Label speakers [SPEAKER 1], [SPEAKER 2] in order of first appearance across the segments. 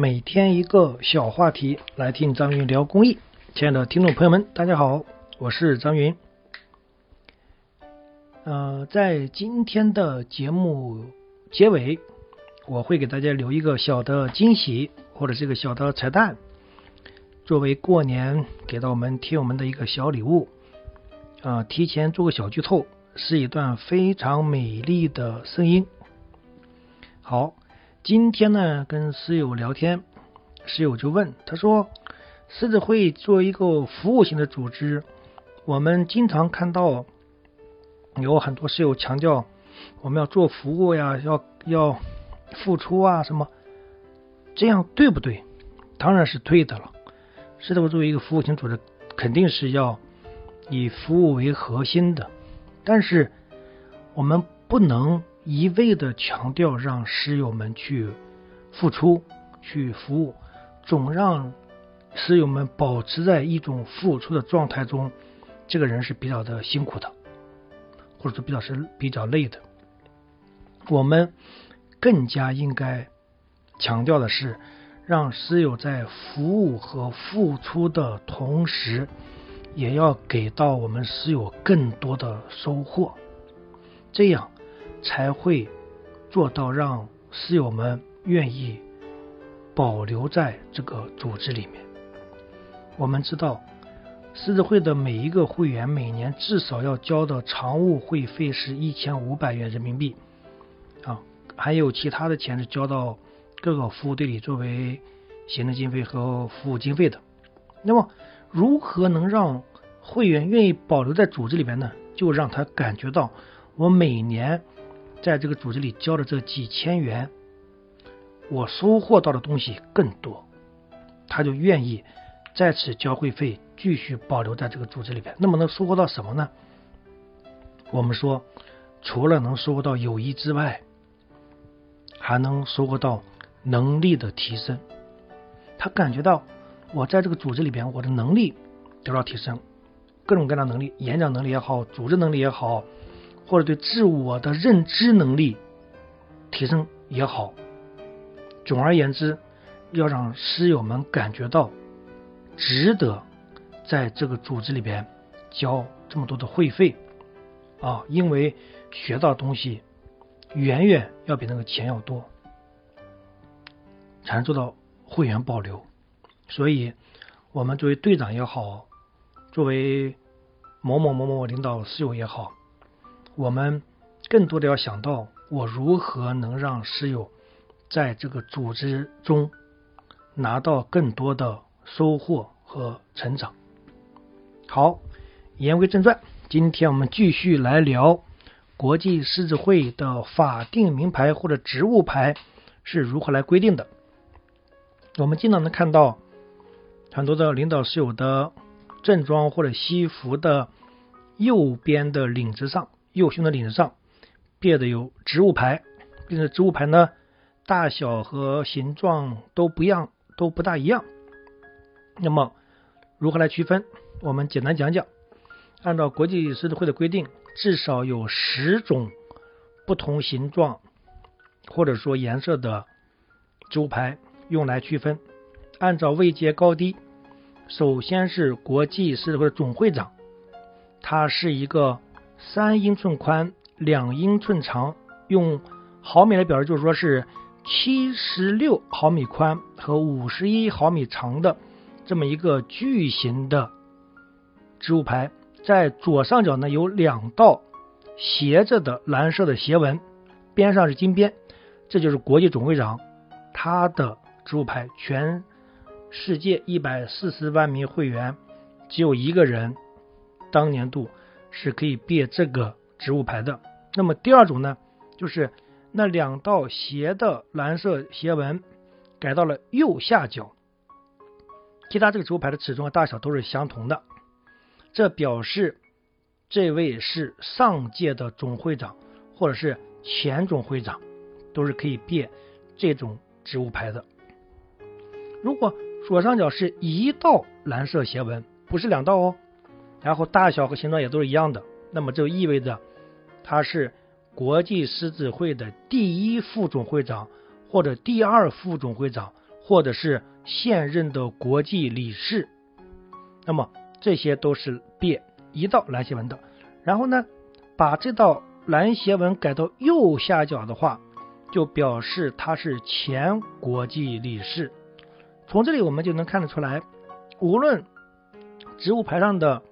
[SPEAKER 1] 每天一个小话题，来听张云聊公益。亲爱的听众朋友们，大家好，我是张云。呃，在今天的节目结尾，我会给大家留一个小的惊喜，或者是一个小的彩蛋，作为过年给到我们听友们的一个小礼物。啊，提前做个小剧透，是一段非常美丽的声音。好，今天呢，跟室友聊天，室友就问他说：“狮子会作为一个服务型的组织，我们经常看到有很多室友强调我们要做服务呀，要要付出啊什么，这样对不对？当然是对的了。狮子会作为一个服务型组织，肯定是要。”以服务为核心的，但是我们不能一味的强调让师友们去付出、去服务，总让师友们保持在一种付出的状态中，这个人是比较的辛苦的，或者说比较是比较累的。我们更加应该强调的是，让师友在服务和付出的同时。也要给到我们师友更多的收获，这样才会做到让师友们愿意保留在这个组织里面。我们知道，狮子会的每一个会员每年至少要交的常务会费是一千五百元人民币啊，还有其他的钱是交到各个服务队里作为行政经费和服务经费的。那么，如何能让会员愿意保留在组织里边呢？就让他感觉到我每年在这个组织里交的这几千元，我收获到的东西更多，他就愿意再次交会费，继续保留在这个组织里边。那么能收获到什么呢？我们说，除了能收获到友谊之外，还能收获到能力的提升。他感觉到我在这个组织里边，我的能力得到提升。各种各样的能力，演讲能力也好，组织能力也好，或者对自我的认知能力提升也好，总而言之，要让师友们感觉到值得在这个组织里边交这么多的会费啊，因为学到东西远远要比那个钱要多，才能做到会员保留。所以，我们作为队长也好。作为某某某某领导室友也好，我们更多的要想到我如何能让室友在这个组织中拿到更多的收获和成长。好，言归正传，今天我们继续来聊国际狮子会的法定名牌或者职务牌是如何来规定的。我们经常能看到很多的领导室友的。正装或者西服的右边的领子上，右胸的领子上别的有植物牌，并且植物牌呢大小和形状都不一样，都不大一样。那么如何来区分？我们简单讲讲。按照国际狮子会的规定，至少有十种不同形状或者说颜色的植物牌用来区分，按照位阶高低。首先是国际狮子会的总会长，他是一个三英寸宽、两英寸长，用毫米来表示，就是说是七十六毫米宽和五十一毫米长的这么一个巨型的植物牌，在左上角呢有两道斜着的蓝色的斜纹，边上是金边，这就是国际总会长他的植物牌全。世界一百四十万名会员，只有一个人当年度是可以别这个植物牌的。那么第二种呢，就是那两道斜的蓝色斜纹改到了右下角，其他这个植物牌的尺寸和大小都是相同的，这表示这位是上届的总会长或者是前总会长，都是可以别这种植物牌的。如果左上角是一道蓝色斜纹，不是两道哦。然后大小和形状也都是一样的，那么就意味着他是国际狮子会的第一副总会长，或者第二副总会长，或者是现任的国际理事。那么这些都是别一道蓝斜纹的。然后呢，把这道蓝斜纹改到右下角的话，就表示他是前国际理事。从这里我们就能看得出来，无论职务牌上的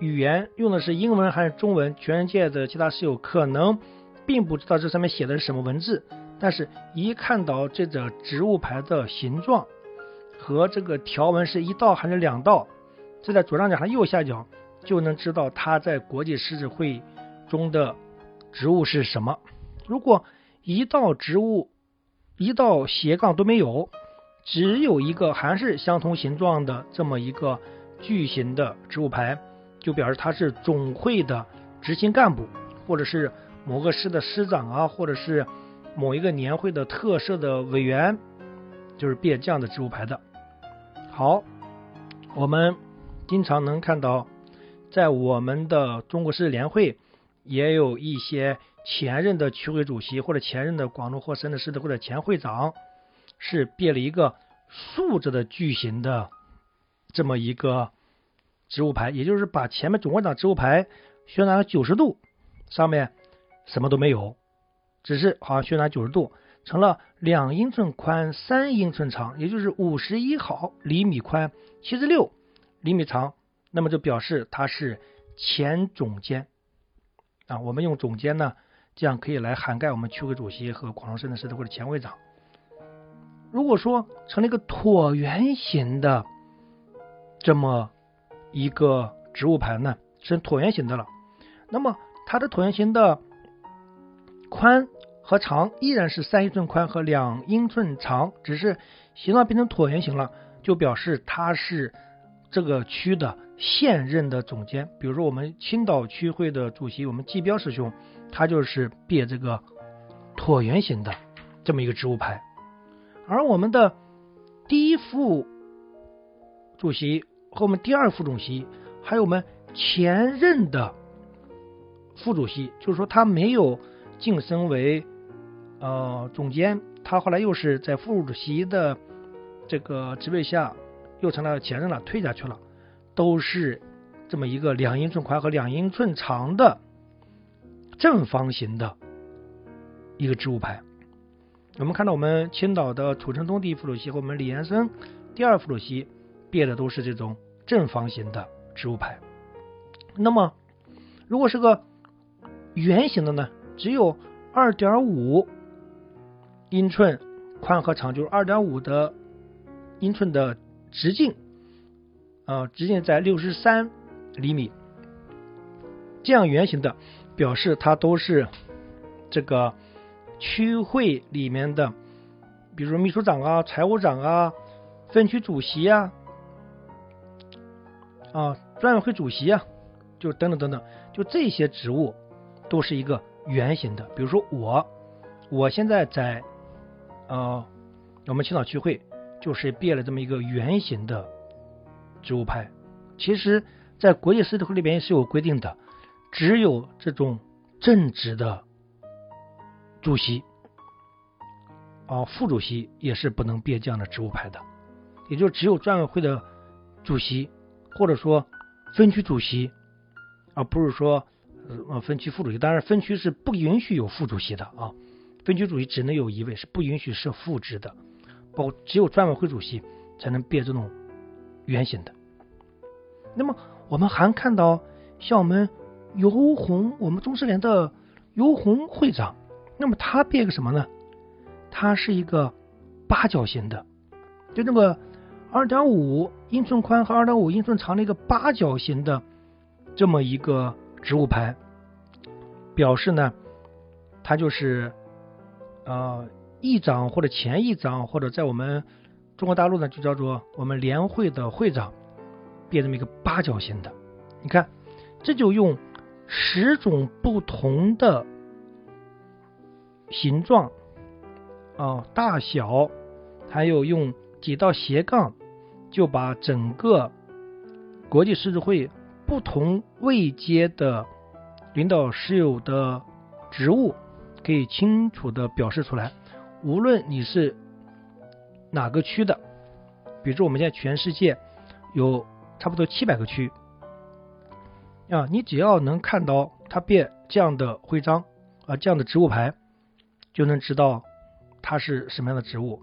[SPEAKER 1] 语言用的是英文还是中文，全世界的其他室友可能并不知道这上面写的是什么文字，但是一看到这个植物牌的形状和这个条纹是一道还是两道，这在左上角和右下角就能知道它在国际狮子会中的职务是什么。如果一道植物一道斜杠都没有。只有一个还是相同形状的这么一个矩形的植物牌，就表示他是总会的执行干部，或者是某个师的师长啊，或者是某一个年会的特设的委员，就是别这样的职务牌的。好，我们经常能看到，在我们的中国狮联会，也有一些前任的区会主席，或者前任的广东或深圳市的或者前会长。是别了一个竖着的矩形的这么一个植物牌，也就是把前面总会长植物牌旋转了九十度，上面什么都没有，只是好像旋转九十度，成了两英寸宽、三英寸长，也就是五十一毫厘米宽、七十六厘米长，那么就表示它是前总监啊。我们用总监呢，这样可以来涵盖我们区委主席和广东省的市的或者前会长。如果说成了一个椭圆形的这么一个植物牌呢，是椭圆形的了。那么它的椭圆形的宽和长依然是三英寸宽和两英寸长，只是形状变成椭圆形了，就表示它是这个区的现任的总监。比如说我们青岛区会的主席，我们季彪师兄，他就是别这个椭圆形的这么一个植物牌。而我们的第一副主席和我们第二副主席，还有我们前任的副主席，就是说他没有晋升为呃总监，他后来又是在副主席的这个职位下又成了前任了，退下去了，都是这么一个两英寸宽和两英寸长的正方形的一个植物牌。我们看到，我们青岛的楚成东第一副主席和我们李延生第二副主席别的都是这种正方形的植物牌。那么，如果是个圆形的呢？只有二点五英寸宽和长，就是二点五的英寸的直径，啊，直径在六十三厘米。这样圆形的表示它都是这个。区会里面的，比如秘书长啊、财务长啊、分区主席啊、啊专委会主席啊，就等等等等，就这些职务都是一个圆形的。比如说我，我现在在呃我们青岛区会就是别了这么一个圆形的职务牌。其实，在国际狮子会里边是有规定的，只有这种正职的。主席啊，副主席也是不能别这样的职务牌的，也就只有专委会的主席或者说分区主席，而不是说呃分区副主席。当然，分区是不允许有副主席的啊，分区主席只能有一位，是不允许设副职的。包只有专委会主席才能变这种圆形的。那么我们还看到像我们尤红，我们中师联的尤红会长。那么他变个什么呢？他是一个八角形的，就那个二点五英寸宽和二点五英寸长的一个八角形的这么一个植物牌，表示呢，它就是呃议长或者前议长或者在我们中国大陆呢就叫做我们联会的会长，变这么一个八角形的。你看，这就用十种不同的。形状啊，大小，还有用几道斜杠，就把整个国际狮子会不同位阶的领导师友的职务，可以清楚的表示出来。无论你是哪个区的，比如说我们现在全世界有差不多七百个区啊，你只要能看到它变这样的徽章啊，这样的职务牌，就能知道它是什么样的职务。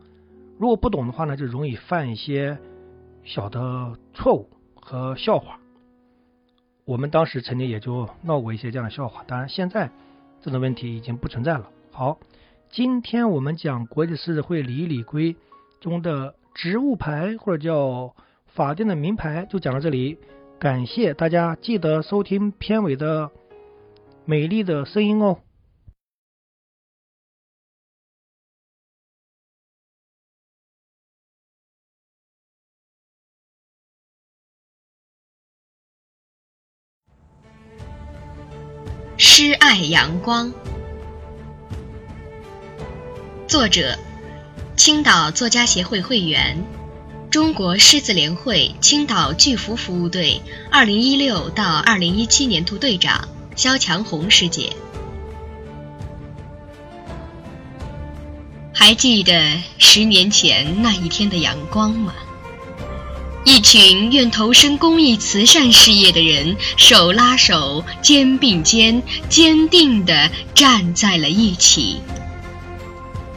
[SPEAKER 1] 如果不懂的话呢，就容易犯一些小的错误和笑话。我们当时曾经也就闹过一些这样的笑话，当然现在这种问题已经不存在了。好，今天我们讲国际狮子会礼仪礼规中的植物牌或者叫法定的名牌，就讲到这里。感谢大家，记得收听片尾的美丽的声音哦。
[SPEAKER 2] 爱阳光，作者：青岛作家协会会员，中国狮子联会青岛巨幅服务队2016到2017年度队长肖强红师姐。还记得十年前那一天的阳光吗？一群愿投身公益慈善事业的人，手拉手、肩并肩，坚定地站在了一起。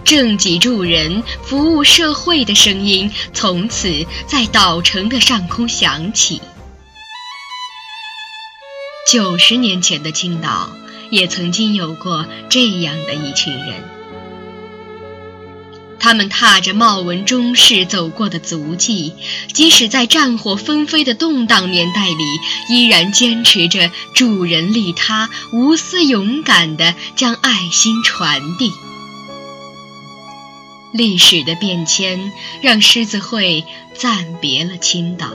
[SPEAKER 2] 正己助人、服务社会的声音，从此在岛城的上空响起。九十年前的青岛，也曾经有过这样的一群人。他们踏着茂文中士走过的足迹，即使在战火纷飞的动荡年代里，依然坚持着助人利他，无私勇敢地将爱心传递。历史的变迁让狮子会暂别了青岛，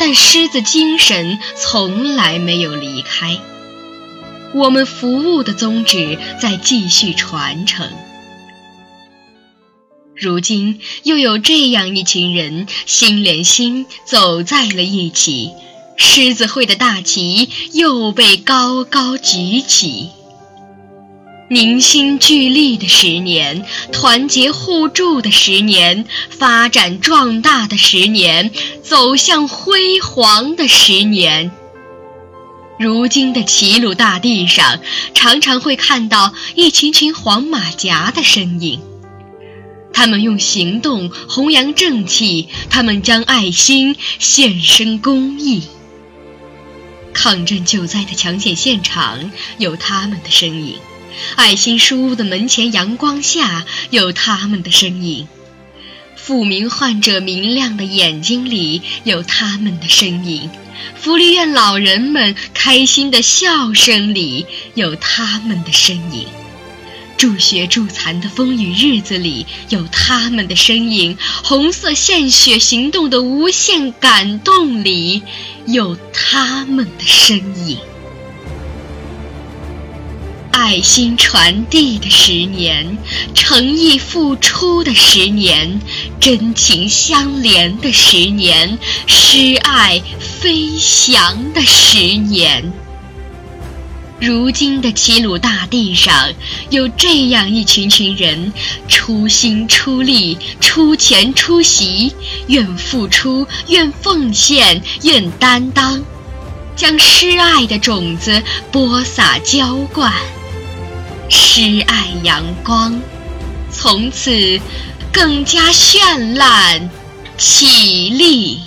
[SPEAKER 2] 但狮子精神从来没有离开。我们服务的宗旨在继续传承。如今又有这样一群人心连心走在了一起，狮子会的大旗又被高高举起。凝心聚力的十年，团结互助的十年，发展壮大的十年，走向辉煌的十年。如今的齐鲁大地上，常常会看到一群群黄马甲的身影。他们用行动弘扬正气，他们将爱心献身公益。抗震救灾的抢险现场有他们的身影，爱心书屋的门前阳光下有他们的身影，复明患者明亮的眼睛里有他们的身影，福利院老人们开心的笑声里有他们的身影。助学助残的风雨日子里，有他们的身影；红色献血行动的无限感动里，有他们的身影。爱心传递的十年，诚意付出的十年，真情相连的十年，诗爱飞翔的十年。如今的齐鲁大地上，有这样一群群人，出心出力、出钱出席，愿付出、愿奉献、愿担当，将诗爱的种子播撒浇灌，诗爱阳光，从此更加绚烂起立。